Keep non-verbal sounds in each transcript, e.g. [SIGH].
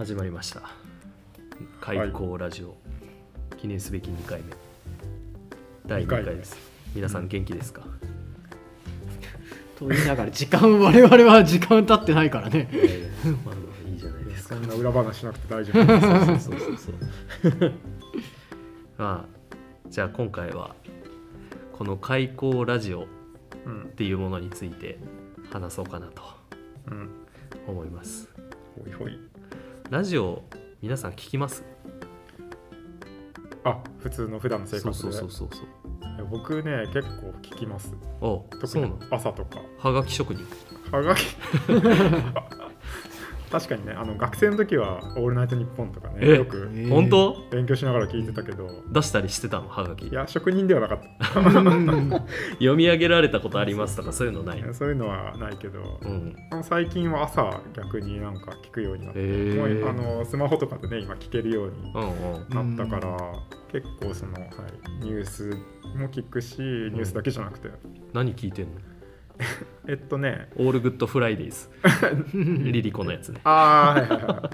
始まりました。開口ラジオ、記念すべき2回目。第2回です。皆さん元気ですか、と言いながら時間 [LAUGHS] 我々は時間経ってないからね。まあまあいいじゃないですか。そんな裏話しなくて大丈夫。そうそうそうそう [LAUGHS] まあじゃあ今回はこの開口ラジオっうんていうものについて話そうかなとうん。思います。ほいほいラジオ皆さん聞きます？あ普通の普段の生そう活でそうそうそうそう。僕ね結構聞きます。お特にそうなの？朝とか。はがき職人。はがき？[LAUGHS] 確かにねあの学生の時は「オールナイトニッポン」とかねえよくえー本当勉強しながら聞いてたけど出したりしてたのはがきいや職人ではなかった。[LAUGHS] 読み上げられたことありますとかそういうのないそういうのはないけどうん。最近は朝逆になんか聞くようになって、へもうえあのスマホとかでね今聞けるようにうんうん。なったから、結構その、はい、ニュースも聞くしニュースだけじゃなくて、何聞いてんの？[LAUGHS] えっとね。 All Good Fridays。LiLiCo [LAUGHS] のやつね。ああはいはいは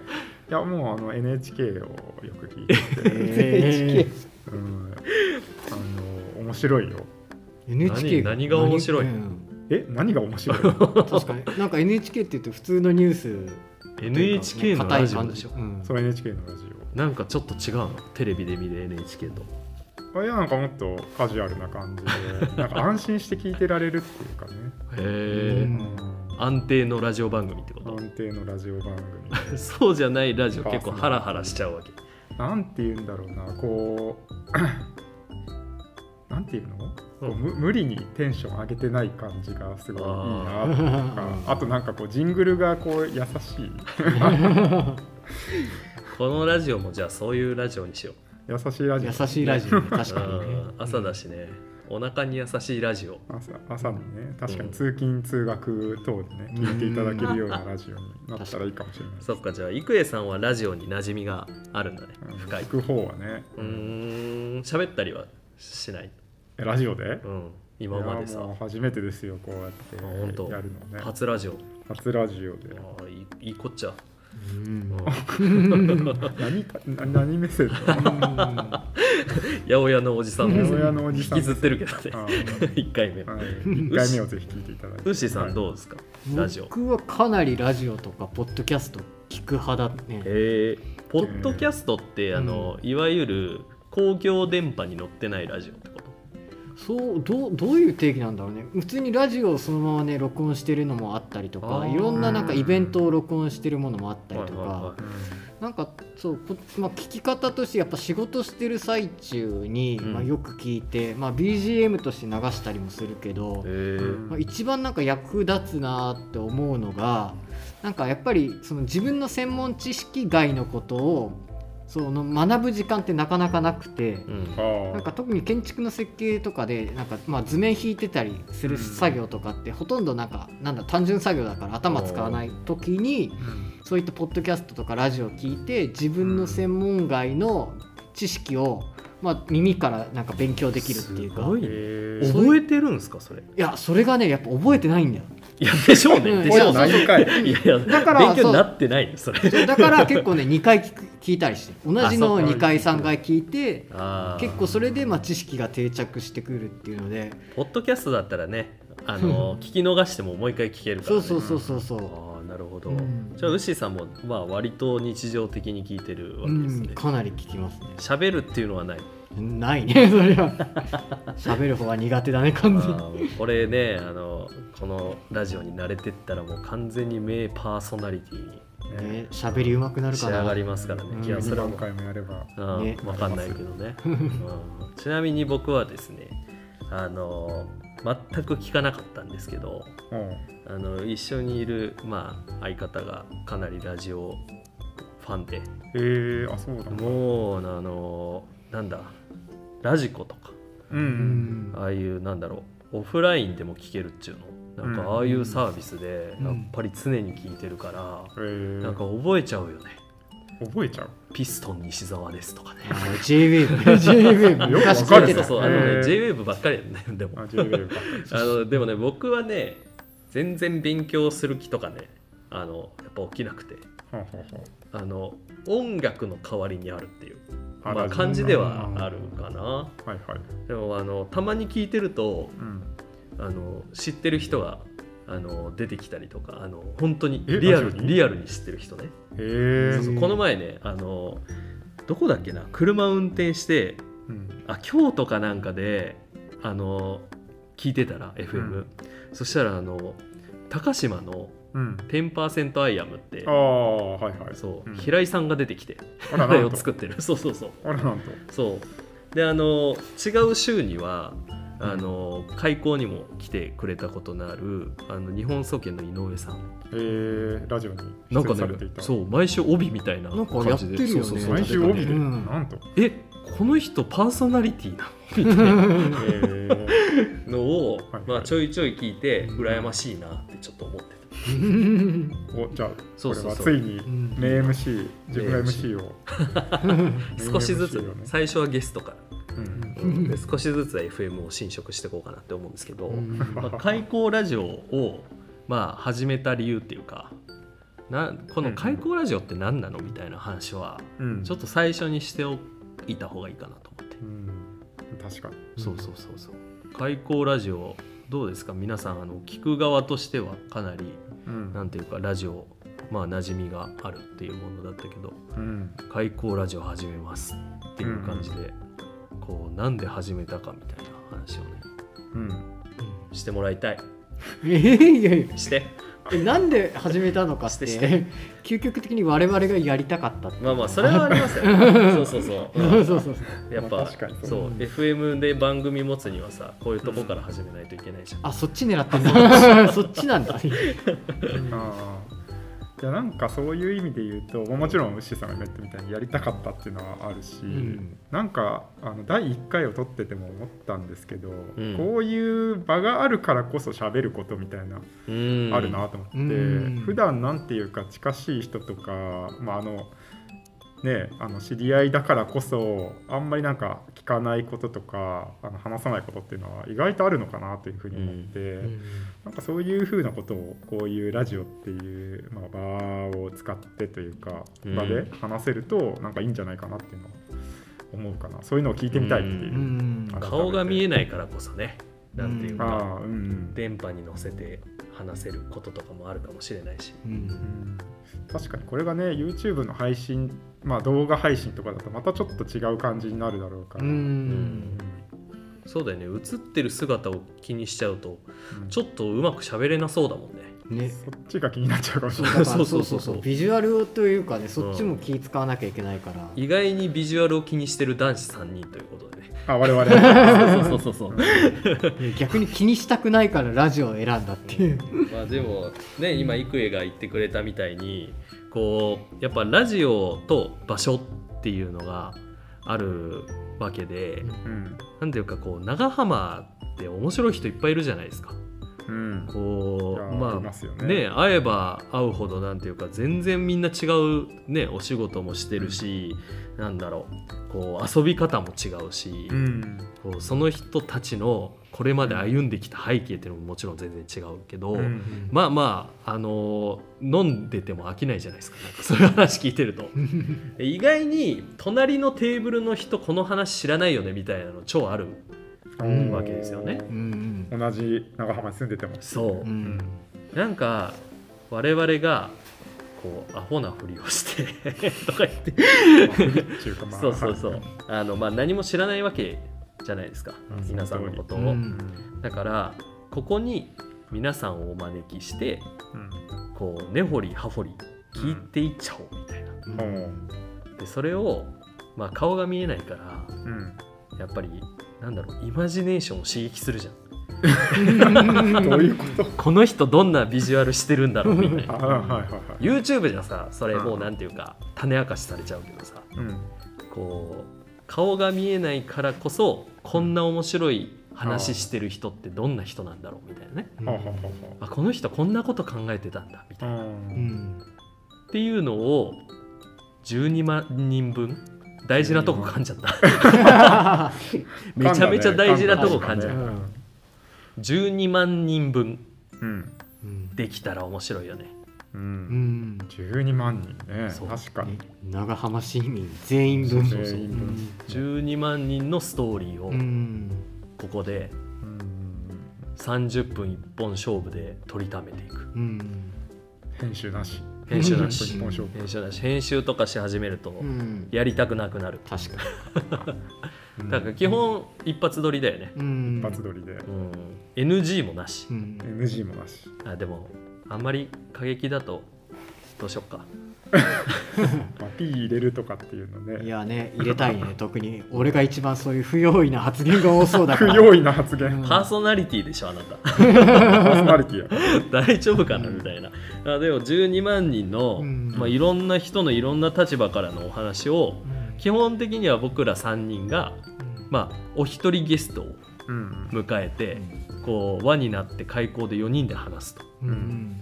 い。いやもうあの NHK をよく聞いてて、えうん、あの面白いよ。ー。NHK 何何が面白いえ何が面白い [LAUGHS] 確かに。なんか NHK って言うと普通のニュース。NHK のラジオ？うん。その NHK のラジなんかちょっと違うの？テレビで見る NHK とオいやなんかもっとカジュアルな感じで [LAUGHS] なんか安心して聞いてられるっていうかね、へえうん。安定のラジオ番組ってこと？安定のラジオ番組。で [LAUGHS] そうじゃないラジオ結構ハラハラしちゃうわけ。なんて言うんだろうなこう [CLEARS THROAT] なんていうの、こう無理にテンション上げてない感じがすごいいいなとあかあとなんかこうジングルがこう優しい。[LAUGHS] このラジオもじゃあそういうラジオにしよ優しいラジオ。優しいラジオね。確う、かにね。うん。朝だしね。お腹に優しいラジオ。朝朝にね。確かうん。に通勤通学等でね聞いていただけるようなラジオになったらいいかもしれないです。そっか。じゃあ郁恵さんはラジオに馴染みがあるんだね。うん。深い。聞く方はね。うーん。喋ったりはしない？えラジオで？うん。今までさ。いやもう初めてですよこうやってあ本当。やるのね。初ラジオ。初ラジオで。ああいいいいこっちゃ、うんうん何かな何目線？うん八百屋のおじさん八百の屋のおじさん引きずってるけどね。あ1回目。はい、1回目をぜひ聞いていただいて。ウッシーさんうどうですか、ラジオ。僕はかなりラジオとかポッドキャスト聞く派だね。へえポッドキャストって、あのいわゆる公共電波に乗ってないラジオそうどうどういう定義なんだろうね。普通にラジオをそのままね録音してるのもあったりとかいろんななんかイベントを録音してるものもあったりとか、なんかそう、こまあ、聞き方としてやっぱ仕事してる最中に、うん。まあ、よく聞いて、まあ、BGM として流したりもするけど、まあ、一番なんか役立つなって思うのがなんかやっぱりその自分の専門知識外のことをその学ぶ時間ってなかなかなくて。うん。なんか特に建築の設計とかでなんかまあ図面引いてたりする作業とかってほとんどなんかなんだ単純作業だから頭使わない時にうん。そういったポッドキャストとかラジオを聞いて自分の専門外の知識をまあ耳からなんか勉強できるっていうか。覚えてるんですかそれ？いやそれがねやっぱ覚えてないんだよいやでしょうね。うん。でしょうね。いやいやだから勉強になってないよそれ。だから結構ね2回聞いたりして。同じのをあそう2回3回聞いて結構それでまあ知識が定着してくるっていうので。ポッドキャストだったらねあの聞き逃してももう一回聞けるから、ね、そうそうそうそうそう。ああなるほど、うん。じゃあウッシーさんもまあ割と日常的に聞いてるわうけですね。んかなり聞きますね。喋、るっていうのはない？ないね。[LAUGHS] それは。喋る方は苦手だね完全に。これねあのこのラジオに慣れてったらもう完全に名パーソナリティにね喋り上手くなるかな。仕上がりますからね、うん。いやそれは何もう回もやればうんね。わかんないけどね、[LAUGHS] うん。ちなみに僕はですねあの全く聞かなかったんですけどうん。あの一緒にいる、まあ、相方がかなりラジオファンで。へえあそうだ。もうあのなんだラジコとかううん。んああいうなんだろうオフラインでも聞けるっちゅうの。なんかああいうサービスでうん。やっぱり常に聞いてるから、へえ。なんか覚えちゃうよね。覚えちゃう？ピストン西澤ですとかね。あの JWAVE [LAUGHS] JWAVE よくかるそう聞いてたそうあのね JWAVE ばっかりやねでも。あのでもね僕はね全然勉強する気とかねあのやっぱ起きなくて。あの音楽の代わりにあるっていうまあ感じではあるかな。はいはい。でもあのたまに聞いてるとうん。あの知ってる人があの出てきたりとかあの本当にえリアルににリアルに知ってる人ね。そうそうこの前ねあのどこだっけな？車運転してうん。あ京都かなんかであの聞いてたら FM、うん。そしたらあの高島のうん。10%アイアムって。ああはいはい。そう、うん。平井さんが出てきて。あれを [LAUGHS] 作ってる。そうそうそう。あらなんと。そう。であの違う週にはあの開講にも来てくれたことのあるあの日本総研の井上さん。えー、ラジオになんかね出演されていた。そう毎週帯みたいななんか感じで。やってるよね。そうそうそう。毎週帯で、うん。なんと。えこの人パーソナリティなの？[LAUGHS] みたいな。えー、のを、はいまあ、ちょいちょい聞いて羨ましいなってちょっと思っておじゃあこれはついにん。名 MC 自分が MC を。た少しずつ、最初はゲストから。うん。で少しずつ FM を侵食していこうかなって思うんですけど、開口ラジオを、まあ、始めた理由っていうかなこの開口ラジオって何なのみたいな話はうん。ちょっと最初にしておいた方がいいかなと思って、うん。確かに。そうそうそうそう。開口ラジオどうですか？皆さんあの聞く側としてはかなりうん。なんていうかラジオまあ馴染みがあるっていうものだったけどうん。開口ラジオ始めますっていう感じで、こうなんで始めたかみたいな話をねうん。してもらいたい。え [LAUGHS] ーいやいや。してえなんで始めたのかっしてして。究極的に我々がやりたかったまあまあそれはありますよ。[LAUGHS] そうそうそう。そうそうそう。やっぱ、まあ確かにそう。そう。FM で番組持つにはさこういうとこから始めないといけないじゃん、あそっち狙ってんだ。[LAUGHS] そっちなんだ。[LAUGHS] ああいやなんかそういう意味で言うとまあもちろんウッシーさんが言ったみたいにやりたかったっていうのはあるし、ん。なんかあの第1回を撮ってても思ったんですけど、うん。こういう場があるからこそ喋ることみたいな、うん。あるなと思って、うん。普段なんていうか近しい人とか、まああのね、あの知り合いだからこそあんまりなんか聞かないこととかあの話さないことっていうのは意外とあるのかなというふうに思って、なんかそういうふうなことをこういうラジオっていう、まあ、場を使ってというかうん。場で話せるとなんかいいんじゃないかなっていうのを思うかな。そういうのを聞いてみたいっていう。うん。あ顔が見えないからこそね。なんていうか、うん。電波に乗せて話せることとかもあるかもしれないし。うん。うん。確かにこれがね YouTube の配信まあ動画配信とかだとまたちょっと違う感じになるだろうから、ううん。んそうだよね。映ってる姿を気にしちゃうとうん。ちょっとうまく喋れなそうだもんね。ね。そっちが気になっちゃうかもしれない。そうそうそそそう。うそううそう。ビジュアルというかねそっちも気使わなきゃいけないから。意外にビジュアルを気にしてる男子3人ということでね。あ我々。そうそうそうそう。逆に気にしたくないからラジオを選んだっていう。まあでもね今郁恵が言ってくれたみたいにこうやっぱラジオと場所っていうのがあるわけで、うん。なんていうかこう長浜って面白い人いっぱいいるじゃないですか。うん。こいうやまね。ね会えば会うほどなんていうか全然みんな違うねお仕事もしてるし、なんだろうこう遊び方も違うし、うん。こうその人たちのこれまで歩んできた背景っていうのももちろん全然違うけど、うんまあまあ、あの飲んでても飽きないじゃないですか。なんかそういう話聞いてると。[LAUGHS] 意外に隣のテーブルの人この話知らないよねみたいなの超あるうん。わけですよね。うん同じ長浜に住んでても。そう。う、んなんか我々がこうアホなふりをして [LAUGHS] とか言って。そうそうそうはいあの、まあ、何も知らないわけじゃないですか。うん。皆さんのことを、うん。だからここに皆さんをお招きしてうん。こう根掘り葉掘り聞いていっちゃおうみたいな、うん。でそれを、まあ、顔が見えないからうん。やっぱりなんだろうイマジネーションを刺激するじゃん。[LAUGHS] どういうこと？この人どんなビジュアルしてるんだろうみたいあなはいはいはい。YouTube じゃさそれもううんなんていうか種明かしされちゃうけどさ。うん。こう顔が見えないからこそこんな面白い話してる人ってどんな人なんだろうみたいなね。はあはあはあこの人こんなこと考えてたんだみたいな。ううん。んっていうのを12万人分大事なとこ噛んじゃった。めちゃめちゃ大事なとこ噛んじゃ噛んだね。う12万人分うんうん。できたら面白いよねううん。ん12万人ね。そう。確かに。ね長浜市民全員分。そう全員分。12万人のストーリーをうん。ここでうん。30分一本勝負で取りためていく。うん。編集なし。編集な一し編集なし。編集とかし始めるとうん。やりたくなくなる。確かうん [LAUGHS] だから基本一発撮りだよね、にうん。一発撮りで。うん、NG もなし。うん。NG もなし。あでもあんまり過激だとどうしよっか。まあ P 入れるとかっていうのね。いやね入れたいね。[LAUGHS] 特に。俺が一番そういう不用意な発言が多そうだから。[LAUGHS] 不用意な発言。うん。パーソナリティでしょあなた。[LAUGHS] パーソナリティ大丈夫かなみたいな。あでも12万人の、うん。まあ、いろんな人のいろんな立場からのお話をうん。基本的には僕ら3人が、まあ、お一人ゲストをうん。迎えてこう輪になって開口で4人で話すと。うんうん。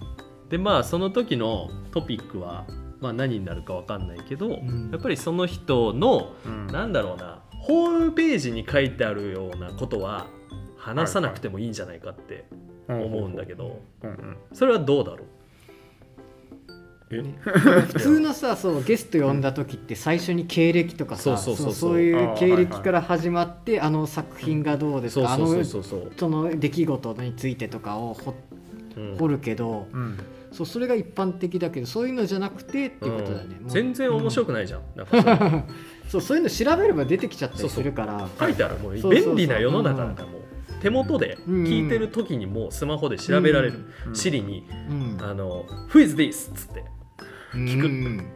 でまあその時のトピックは、まあ、何になるか分かんないけど、ん。やっぱりその人のうん。なんだろうなホームページに書いてあるようなことは話さなくてもいいんじゃないかって思うんだけどうんうんそれはどうだろう？えね。[LAUGHS] 普通のさそうゲスト呼んだ時って最初に経歴とかさそういう経歴から始まってあの作品がどうですか？あのその出来事についてとかを掘うん。掘るけどうん。そうそれが一般的だけどそういうのじゃなくてっていうことだよね。うん。全然面白くないじゃん,、[LAUGHS] そうそういうの調べれば出てきちゃったりするから。書いてある。もう便利な世の中だからもう手元で聞いてる時にもうスマホで調べられる、うんシリにうん「あの Who is this?」っつって。聞く。うん。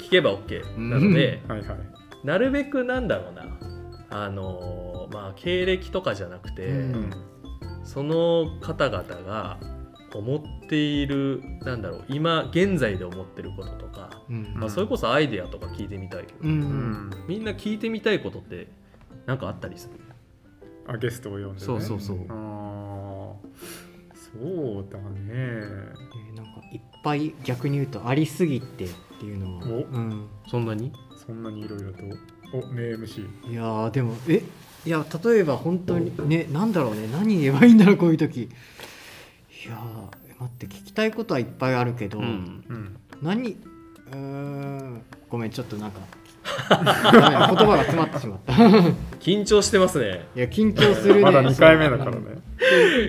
聞けば OK なので、はいはい。なるべくなんだろうな。あのまあ経歴とかじゃなくて、うん。その方々が思っているなんだろう今現在で思ってることとか、うん。まあ、それこそアイデアとか聞いてみたいけど、ううん。んみんな聞いてみたいことって何かあったりする？あゲストを呼んでね。そうそうそう。あーそうだね。えーなんかいっぱい逆に言うとありすぎてっていうのは、お。うん、そんなに？そんなにいろいろとお名 MC いやーでもえ？いや例えば本当にねなんだろうね。何言えばいいんだろうこういう時。いやー待って聞きたいことはいっぱいあるけど、うん。うん。何？うーん。ごめんちょっとなんか言葉が詰まってしまった。い緊張してますね。や緊張するね。まだ2回目だからね。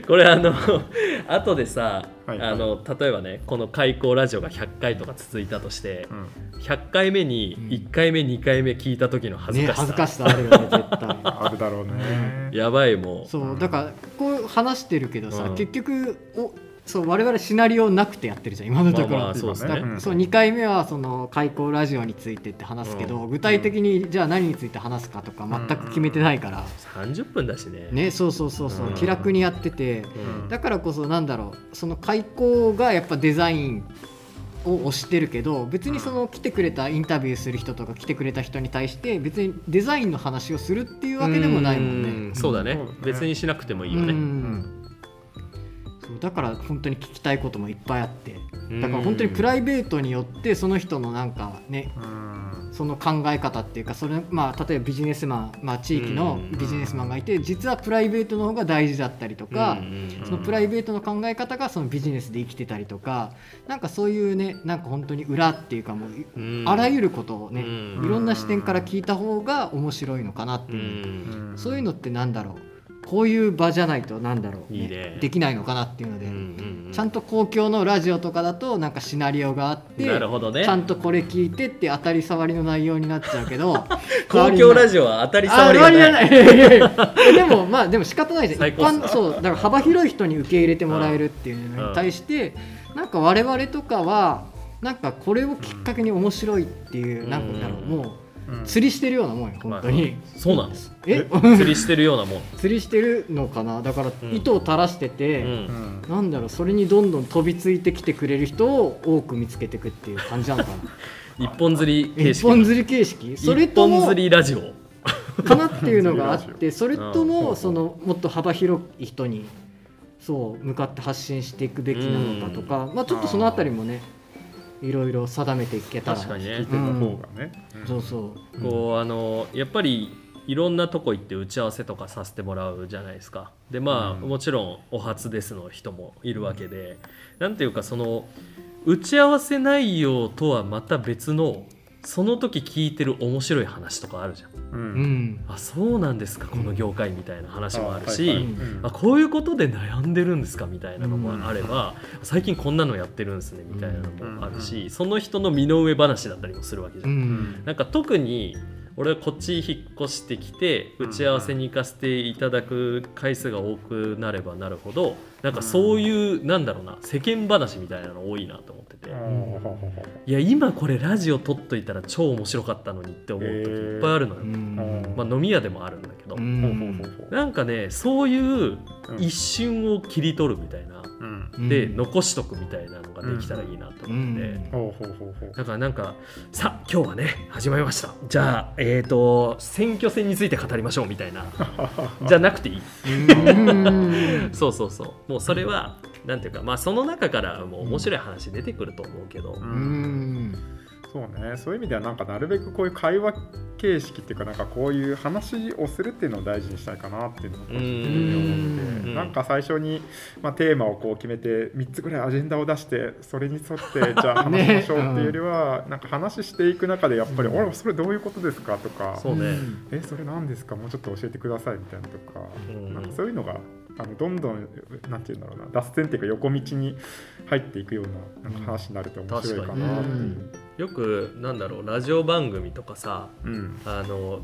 これあの [LAUGHS] 後でさ、はいあの例えばねこの開口ラジオが100回とか続いたとしてうん。100回目にうん。1回目2回目聞いた時の恥ずねかしさ、恥ずかしさあるよね絶対。あるだろうね。やばいもう。そうだからこう話してるけどさ、うん。結局おそう我々シナリオなくてやってるじゃん今のところ、まあまあそうですね。そう2回目はその開口ラジオについてって話すけど、うん。具体的にじゃあ何について話すかとか全く決めてないから、30分だしね。ねそうそうそうそう、うん。気楽にやってて。うん。だからこそなんだろうその開口がやっぱデザインを推してるけど別にその来てくれたインタビューする人とか来てくれた人に対して別にデザインの話をするっていうわけでもないもんね。うん。そうだね。別にしなくてもいいようね、んそうだから本当に聞きたいこともいっぱいあって。うん。だから本当にプライベートによってその人のなんかねうん。その考え方っていうかそれ、まあ、例えばビジネスマン、まあ、地域のビジネスマンがいて実はプライベートの方が大事だったりとか、うんそのプライベートの考え方がそのビジネスで生きてたりとかなんかそういうねなんか本当に裏っていうかもううん。あらゆることをねうん。いろんな視点から聞いた方が面白いのかなってう。いう、ん。そういうのってなんだろう？こういう場じゃないとなんだろう、いいね。できないのかなっていうので、うんうんちゃんと公共のラジオとかだとなんかシナリオがあってなるほどね。ちゃんとこれ聞いてって当たり障りの内容になっちゃうけど [LAUGHS] 公共ラジジオは当たりあ障りがない。[LAUGHS] でもまあでも仕方ないじゃん。一般そうだから幅広い人に受け入れてもらえるっていうのに対してなんか我々とかはなんかこれをきっかけに面白いっていううんなんかだろうもううん釣りしてるようなもんよ本当に。そうなんです。え？釣りしてるようなもん、[LAUGHS] 釣りしてるのかな？だからうん。糸を垂らしてうて、うなんだろうそれにどんどん飛びついてきてくれる人を多く見つけていくっていう感じなのかな？[LAUGHS] 一本釣り形一式本釣り形式？それ一本とも釣りラジオ。かなっていうのがあって [LAUGHS] それとうん。もそのもっと幅広い人にそう向かって発信していくべきなのかとかまあちょっとそのあたりもねいろいろ定めていけたら確かにね。聞いてた方がね。そうそう。こうあのやっぱりいろんなとこ行って打ち合わせとかさせてもらうじゃないですか。でまあ、うん。もちろんお初ですの人もいるわけで、なんていうかその打ち合わせ内容とはまた別のその時聞いてる面白い話とかあるじゃん。ううん。んあそうなんですかこの業界みたいな話もあるし、こういうことで悩んでるんですかみたいなのもあれば、最近こんなのやってるんですねみたいなのもあるし、その人の身の上話だったりもするわけじゃ。うん。ん。なんか特に俺はこっち引っ越してきて打ち合わせに行かせていただく回数が多くなればなるほどなんかそういうなんだろうな世間話みたいなの多いなと思ってて。いや今これラジオ撮っといたら超面白かったのにって思う時いっぱいあるのよ、うん。まあ、飲み屋でもあるんだけど、なんかねそういううん。一瞬を切り取るみたいな、うんで残しとくみたいなのができたらいいなと思って、うん。ほうほうほうほう。だからなんかさあ今日はね始まりました。じゃあえっ、と選挙戦について語りましょうみたいな。[LAUGHS] じゃなくていい。うん。[LAUGHS] そうそうそう。もうそれはなんていうかまあその中からもう面白い話出てくると思うけど、ううんんそうね。そういう意味ではなんかなるべくこういう会話形式っていうかなんかこういう話をするっていうのを大事にしたいかなっていうのを個人的に思ってうん。なんか最初に、まあ、テーマをこう決めて3つぐらいアジェンダを出してそれに沿って [LAUGHS] じゃあ話しましょうっていうよりは、なんか話していく中でやっぱり「うん。俺それどういうことですか?」とか。そうね「えそれ何ですか？もうちょっと教えてください」みたいなとか,、うん。なんかそういうのがあのどんどんなんていうんだろうな脱線っていうか横道に入っていくようななんか話になると面白いかなっていう。よくなんだろうラジオ番組とかさうん。あの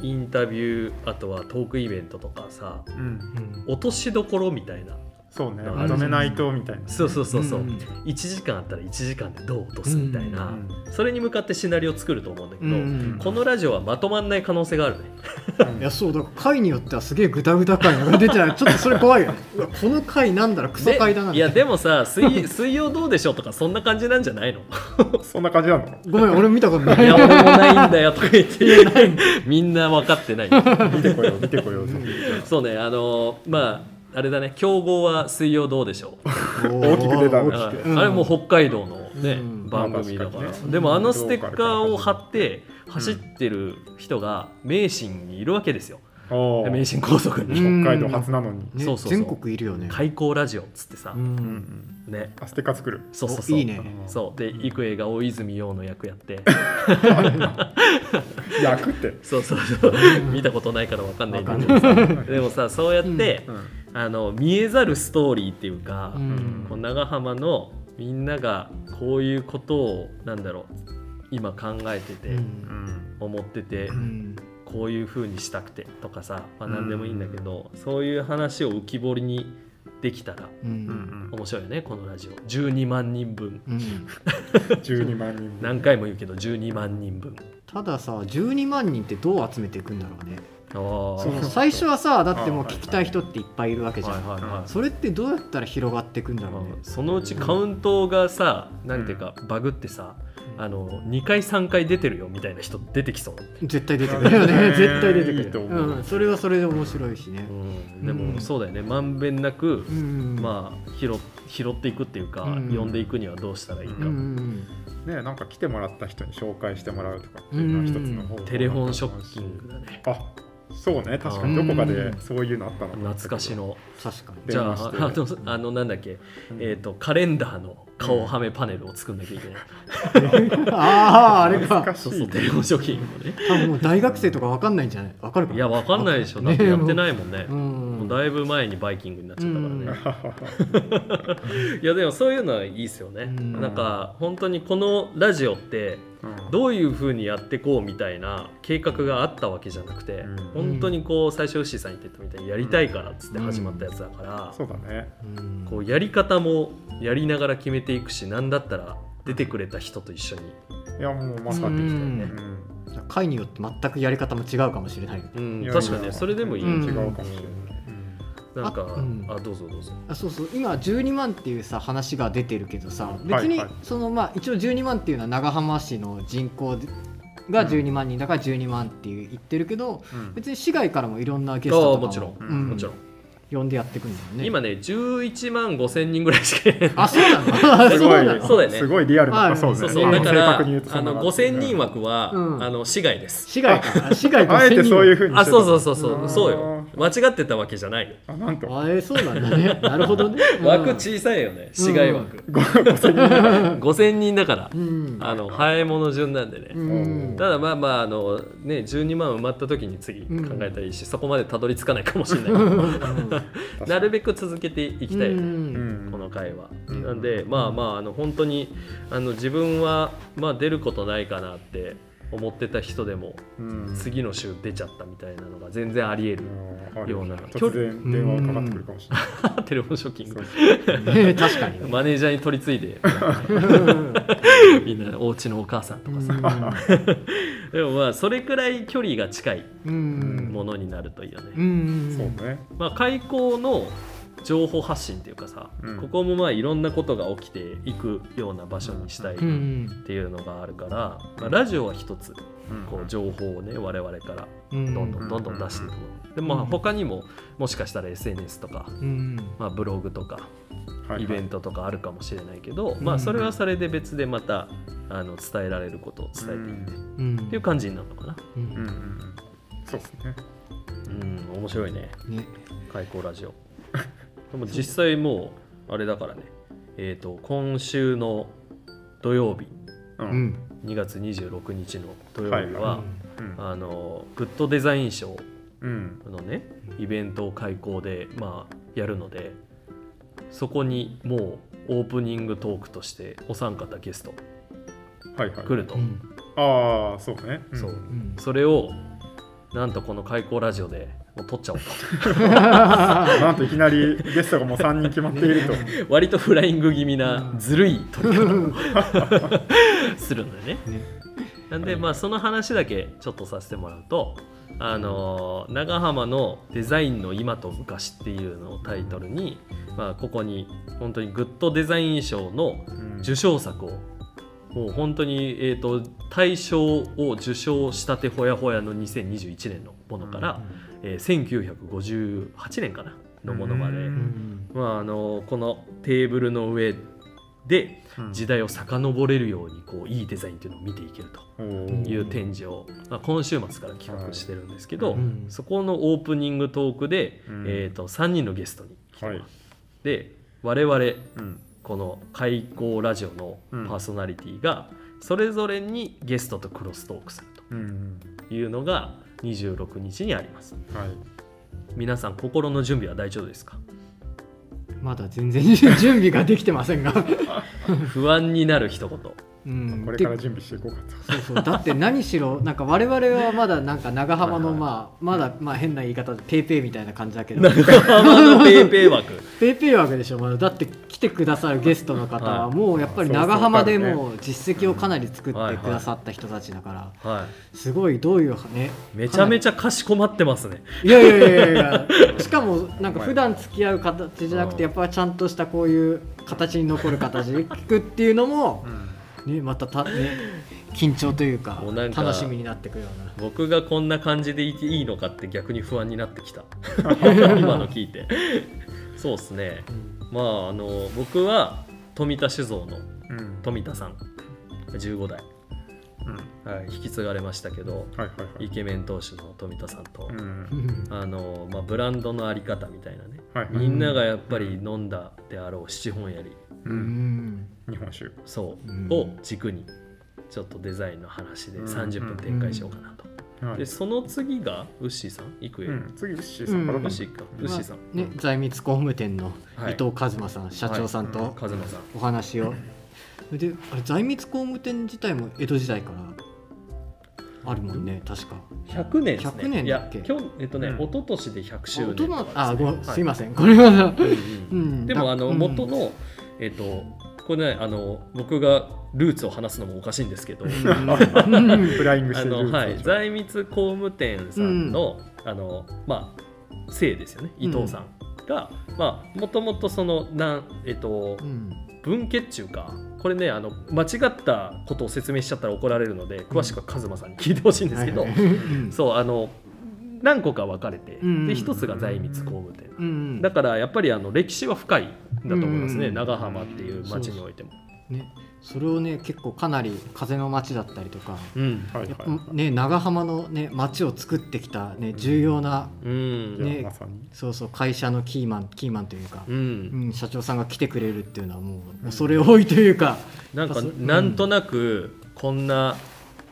インタビューあとはトークイベントとかさうん。落としどころみたいなそうね、うんまとめないとみたいな。そうそうそうそう、うん。1時間あったら1時間でどう落とすみたいな、うん。それに向かってシナリオを作ると思うんだけど、うんこのラジオはまとまんない可能性があるね。いやそうだから回によってはすげえグダグダ回が出てないちょっとそれ怖いよこの回なんだろうクソ回だなでいやでもさ水 [LAUGHS] 水曜どうでしょうとかそんな感じなんじゃないの？[LAUGHS] そんな感じなの？ごめん俺見たことない。いや俺もないんだよとか言ってみんな分かってない見てこよう、見てこよう。そうねあのまああれだね競合は水曜どうでしょう。[LAUGHS] 大きく出たね。大きくああれもう北海道のね、うん。番組だから、まあ確かにね。でもあのステッカーを貼って走ってる人が名神にいるわけですよ、おー名神高速に、うん。北海道初なのに。ねそうそうそう。全国いるよね。開口ラジオっつってさ、うん。うん。うんね。あ、ステッカー作る。そうそうそう。おいいね。そう。で幾重が大泉洋の役やって。[LAUGHS] 役って。そうそうそう。見たことないから分かんないんだけどさ。でもさそうやって、うんあの見えざるストーリーっていうか、うん。こう長浜のみんながこういうことをなんだろう今考えてて、うん。うん思ってて、うん。こういう風にしたくてとかさ、まあ、何でもいいんだけど、そういう話を浮き彫りにできたらううんん。面白いよねこのラジオ。12万人分。うん。[LAUGHS] 12万人。何回も言うけど12万人分。たださ12万人ってどう集めていくんだろうねその最初はさだってもう聞きたい人っていっぱいいるわけじゃん、はいはいはい。それってどうやったら広がっていくんだろうね、そのうちカウントがさ何ていうかバグってさあの2回3回出てるよみたいな人出てきそう、絶対出てくるよね。ね [LAUGHS] 絶対出てくるいいと思う。うん、それはそれで面白いしね。うん、でもそうだよね。まんべんなく、うんまあ拾拾っていくっていうか、うん呼んでいくにはどうしたらいいか、うんうんね、なんか来てもらった人に紹介してもらうとかっていうのは一つの方法テレフォンショッキングだね。あ、そうね、確かに。どこかでそういうのあったの懐かし。の。確かに。じゃああのあのなんだっけ、えー、とカレンダーの顔はめパネルを作んなきゃいけない、[LAUGHS] あああれか。そうそうテレフォンショッキングのね。多分もう大学生とかわかんないんじゃない？わかるかいやわかんないでしょ。だねってやってないもんね、うもうんだいぶ前にバイキングになっちゃったからね、うん [LAUGHS] いやでもそういうのはいいですよね、うんなんか本当にこのラジオってうんどういうふうにやってこうみたいな計画があったわけじゃなくて、うん本当にこう最初ウッシーさん言ってたみたいにやりたいからっつって始まったやつだから、そうだね。うんこうやり方もやりながら決めていくし何だったら出てくれた人と一緒に、いや、もうまさうんに。ね。うん。じゃあ回によって全くやり方も違うかもしれないうんいや確かにねそれでもいい、うん。違うかもしれない。なんかあうん。あどうぞどうぞ。あそうそう。今12万っていうさ話が出てるけどさ別にはい。はいそのまあ一応12万っていうのは長浜市の人口が12万人だから12万っていう言ってるけどうん。うん別に市外からもいろんなゲストとかああもちろん、うん。もちろん呼んでやっていくんだよね。今ね11万5千人ぐらいしかいない。あそうなの？すそうごいなのそうだよね。すごいリアルな、はい。そうね。そうそう。だか正らあのんな感じ5000人枠は、うん。あの市外です。市外か。市外あえてそういううふうにあそうそうそうう。そうそうよ。間違ってたわけじゃないよ。あなんと。あえそうなんだね。[LAUGHS] なるほどね。枠小さいよね。市外枠、5000人。だから、うん。あの早いもの順なんでね、うん。ただまあまああのね12万埋まった時に次考えたらいいし、そこまでたどり着かないかもしれない。けど [LAUGHS] なるべく続けていきたいうん。この回は、うん。なんでまあまああの本当にあの自分はまあ出ることないかなって思ってた人でもうん。次の週出ちゃったみたいなのが全然ありえるような。突然電話がかかってくるかもしれない。[LAUGHS] テレフォンショッキング。[LAUGHS] 確かにね。マネージャーに取り継いで。[LAUGHS] みんなお家のお母さんとかさ、でもまあそれくらい距離が近いうん。ものになるといいよね、うん。そうね。まあ、開校の情報発信っていうかさ、うん。ここもまあいろんなことが起きていくような場所にしたいっうんていうのがあるから、まあ、ラジオは一つうん。こう情報をね我々からうん。どんどんどんどん出していく。でまあ他にももしかしたら SNS とか、うん。まあ、ブログとかイベントとかあるかもしれないけど、ん。まあそれはそれで別でまたあの伝えられることを伝えていってうん。っていう感じになるのかな。うん。そうですね。うん。面白いね。ね。開口ラジオでも実際もうあれだからね。えっ、と今週の土曜日。ううん。ん2月26日の土曜日は、はいうん。あのグッドデザイン賞うん。のねイベントを開講でまあやるのでそこにもうオープニングトークとしてお三方ゲストはいはい。来ると、うん。ああそうね。ん。そう。うん。それをなんとこの開講ラジオでもう撮っちゃおう [LAUGHS] なんといきなりゲストがもう3人決まっていると。と割とフライング気味なずるい撮り方を [LAUGHS] するんだよね。ね。なんでまあその話だけちょっとさせてもらうとあのー長浜のデザインの今と昔っていうのをタイトルに、まあ、ここに本当にグッドデザイン賞のうん。受賞作をもう本当に、えー、と大賞を受賞したてほやほやの2021年のものから、えー1958年かなのものまで、まあ、あのこのテーブルの上でうん。時代を遡れるようにこういいデザインっていうのを見ていけるという展示を、まあ、今週末から企画してるんですけど、うん。そこのオープニングトークで、うん。えー、と3人のゲストに来てはい。ます。で我々うん。このカイコーラジオのパーソナリティがそれぞれにゲストとクロストークするうん。というのが26日にあります。はい。皆さん心の準備は大丈夫ですか？まだ全然準備ができてませんが、[LAUGHS] 不安になる一言うん、これから準備していこうかと。そうそう。だって何しろなんか我々はまだなんか長浜のまあまだまあ変な言い方でペイペイみたいな感じだけど。長浜のペイペイ枠。[LAUGHS] ペイペイ枠でしょまだ。だって来てくださるゲストの方ははい。もうやっぱり長浜でもう実績をかなり作ってくださった人たちだから。はすごいどういうねいめちゃめちちゃかしこまってますね。ゃいやいやいやいや。[LAUGHS] しかもなんか普段付き合う形じゃなくてやっぱりちゃんとしたこういう形に残る形で聞くっていうのもねまたたね緊張というかもうなんか楽しみになってくるような。僕がこんな感じでいていいのかって逆に不安になってきた。[LAUGHS] 今の聞いて。そうですね。まああの僕は富田酒造のうん。富田さん。15代、うん。はい、引き継がれましたけどはいはいはい。イケメン投手の富田さんと、うん。うん。あのまあ、ブランドのあり方みたいなね、はいはい。みんながやっぱり飲んだであろう七本槍ううん。ん日本酒。そう、うん。を軸にちょっとデザインの話でうん。30分展開しようかなと、はい。でその次がウッシーさん？幾重、うん。次ウッシーさん。からウッシーか。ウッシーさん、ね、財密工務店のはい。伊藤和馬さん、社長さんはとさん。お話を、[LAUGHS] であれ財密工務店自体も江戸時代からあるもんね確か。100年ですね。100年だっけ？今日えっとね、うん。一昨年で100周あ年とか大人あごはい。すいません。これはうん。でもあのうん。元の、えっとこれねあの僕がルーツを話すのもおかしいんですけど、うん。[LAUGHS] フライングしあてるのはい、財密工務店さんの、あのまあ姓ですよね。伊藤さんが、まあもともとそのなんえっとうん。文家っちゅうかこれねあの間違ったことを説明しちゃったら怒られるので詳しくは和馬さんに聞いてほしいんですけど、はいはい。うん。そうあの何個か分かれて、うんで一つが財光工務店。うんうん。だからやっぱりあの歴史は深いんだと思いますね、うん長浜っていう町においても。ね、それをね結構かなり風の街だったりとか、うん。はいやっぱはいね、長浜の、ね、街を作ってきた、ね、重要な、そうそう会社のキーマンキーマンというか、ううんん、社長さんが来てくれるっていうのはもう恐れ多いというか、なんかやっぱそなんとなくこんな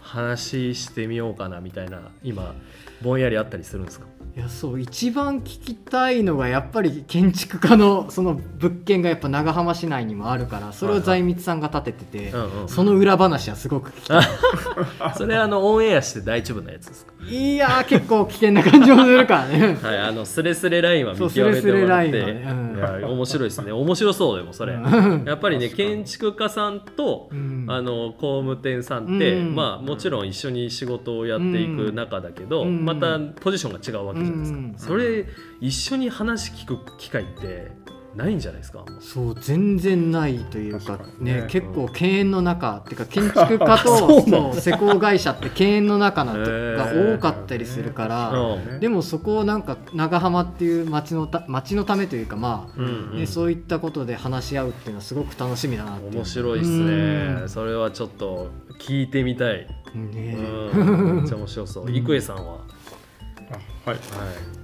話してみようかなみたいな今ぼんやりあったりするんですか？いやそう一番聞きたいのがやっぱり建築家のその物件がやっぱ長浜市内にもあるからそれを財光さんが建ててて、うんうんその裏話はすごく聞きたい。[LAUGHS] それあのオンエアして大丈夫なやつですか？いやー結構危険な感じもするからね。はいあのスレスレラインは見極めてそうスレスレもらってラインはね。うん面白いですね。面白そうでもそれ。うん。やっぱりね建築家さんとうん。あの工務店さんって、うん。まあもちろん一緒に仕事をやっていく中だけど、うん。またポジションが違うわけじゃないですか、うんそれ一緒に話聞く機会ってないんじゃないですか。そう全然ないというかねね。結構敬遠の中っていうか建築家と [LAUGHS] そう施工会社って敬遠の中なとが多かったりするから、うん。でもそこをなんか長浜っていう町のた町のためというかまあ、うんうん。ね、そういったことで話し合うっていうのはすごく楽しみだな面白いですね。それはちょっと聞いてみたい、うんね。うん、めっちゃ面白そう。うん。郁恵さんは、あはい。はい。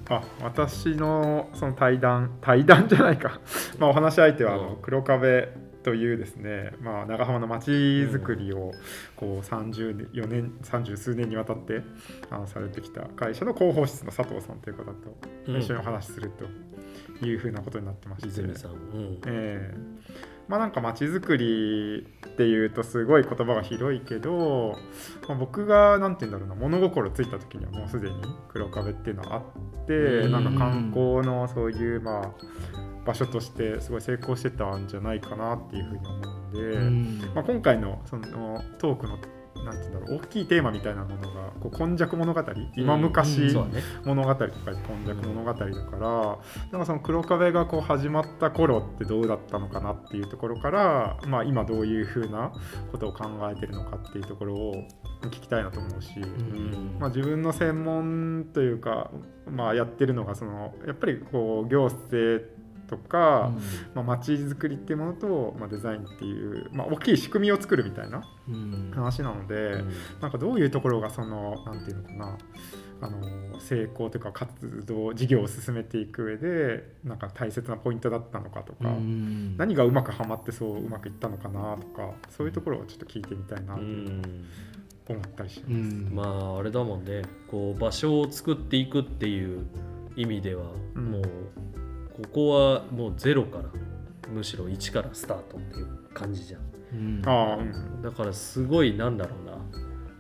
あ私のその対談対談じゃないか、[LAUGHS] まあ、お話し相手はあうん。の黒壁というですね、まあ、長浜の街づくりをこう34年30数年にわたってあのされてきた会社の広報室の佐藤さんという方とうん。一緒にお話しするというふうなことになってまして、泉さん、うん。ええまあなんか街づくりっていうとすごい言葉が広いけど、まあ、僕がなんて言うんだろうな物心ついた時にはもうすでに黒壁っていうのはあってうん。なんか観光のそういうまあ場所としてすごい成功してたんじゃないかなっていうふうに思うんで、うん。まあ、今回のそのトークのなんて言うんだろう大きいテーマみたいなものがこう今昔物語今うん昔物語とか今昔物語だから、なんかその黒壁がこう始まった頃ってどうだったのかなっていうところから、まあ、今どういうふうなことを考えてるのかっていうところを聞きたいなと思うし、うん。まあ、自分の専門というか、まあ、やってるのがそのやっぱりこう行政とか、まあ、街づくりっていうものと、まあ、デザインっていう、まあ、大きい仕組みを作るみたいなうん。話なので、なんかどういうところがそのなんていうのかなあの成功というか活動事業を進めていく上でなんか大切なポイントだったのかとか、うん。何がうまくはまってそううまくいったのかなとかそういうところをちょっと聞いてみたいなとうん思ったりします。うん。まああれだもんね。こう場所を作っていくっていう意味では、うん。もうここはもうゼロからむしろ1からスタートっていう感じじゃん。うん。あだからすごいなんだろ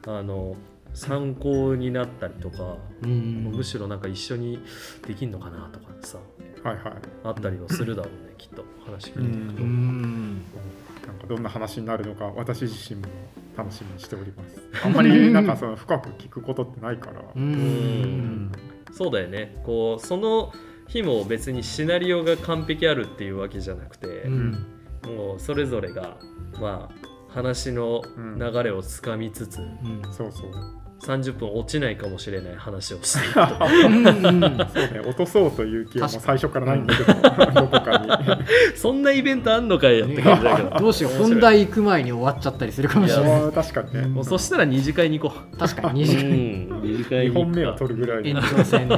うな。あの参考になったりとか、うん。むしろなんか一緒にできんのかなとかさはいはい。あったりはするだろうね [LAUGHS] きっと話聞いていくと、うん。なんかどんな話になるのか私自身も楽しみにしております。あんまりなんかその深く聞くことってないから。ううんん。そうだよね。こうその日も別にシナリオが完璧あるっていうわけじゃなくて、うんもうそれぞれがまあ話の流れをつかみつつ、うんそうそう。30分落ちないかもしれない話をしていくと。[LAUGHS] うんうん。そうね、落とそうという気はもう [LAUGHS] 最初からないんだけど、どこかに。[LAUGHS] そんなイベントあんのかいやって感じだけど。どうしよう本題行く前に終わっちゃったりするかもしれない。確かにね。もうそしたら二次会に行こう。確かに2時間うん。二次会2に。行本目をくか取るぐらい延の。長戦で。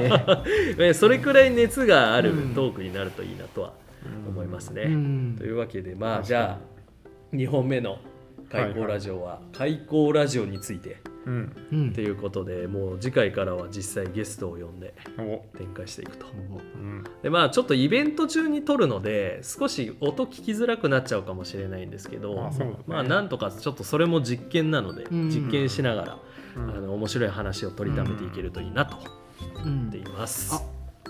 ねそれくらい熱があるうん。トークになるといいなとは思いますね、うん。というわけでまあじゃあ2本目の開口ラジオは開口ラジオについてうん。うんということでもう次回からは実際ゲストを呼んでお。展開していくと。うん。でまあちょっとイベント中に撮るので少し音聞きづらくなっちゃうかもしれないんですけどね。まあなんとかちょっとそれも実験なのでうん。実験しながらうん。あの面白い話を取りためていけるといいなとうん思っています。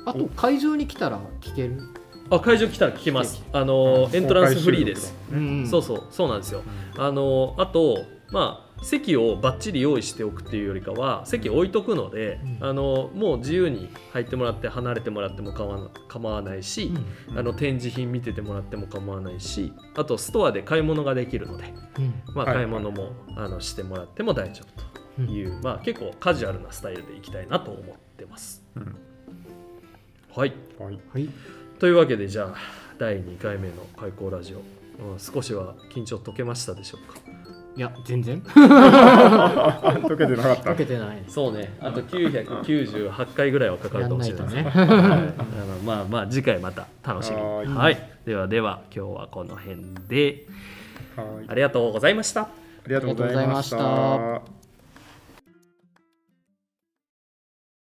あと会場に来たら聞ける？あ会場来たら聞けます。あのエントランスフリーです。うんそうそうそうなんですよ。あのあとまあ席をバッチリ用意しておくっていうよりかは席置いとくので、うん。あのもう自由に入ってもらって離れてもらっても構わな構わないし、うん。あの展示品見ててもらっても構わないしあとストアで買い物ができるので、うん。まあ、はい。買い物も、あのしてもらっても大丈夫という、まあ、結構カジュアルなスタイルでいきたいなと思ってます。ううん。はい。はい。はい。というわけでじゃあ第2回目の開口ラジオ、うん、少しは緊張解けましたでしょうか？いや全然。解けてなかった。解けてない。そうね。あと998回ぐらいはかかるかもしれない。ですね。まあまあ次回また楽しみ。にはーい。はい。ではでは今日はこの辺で。はい。ありがとうございました。ありがとうございました。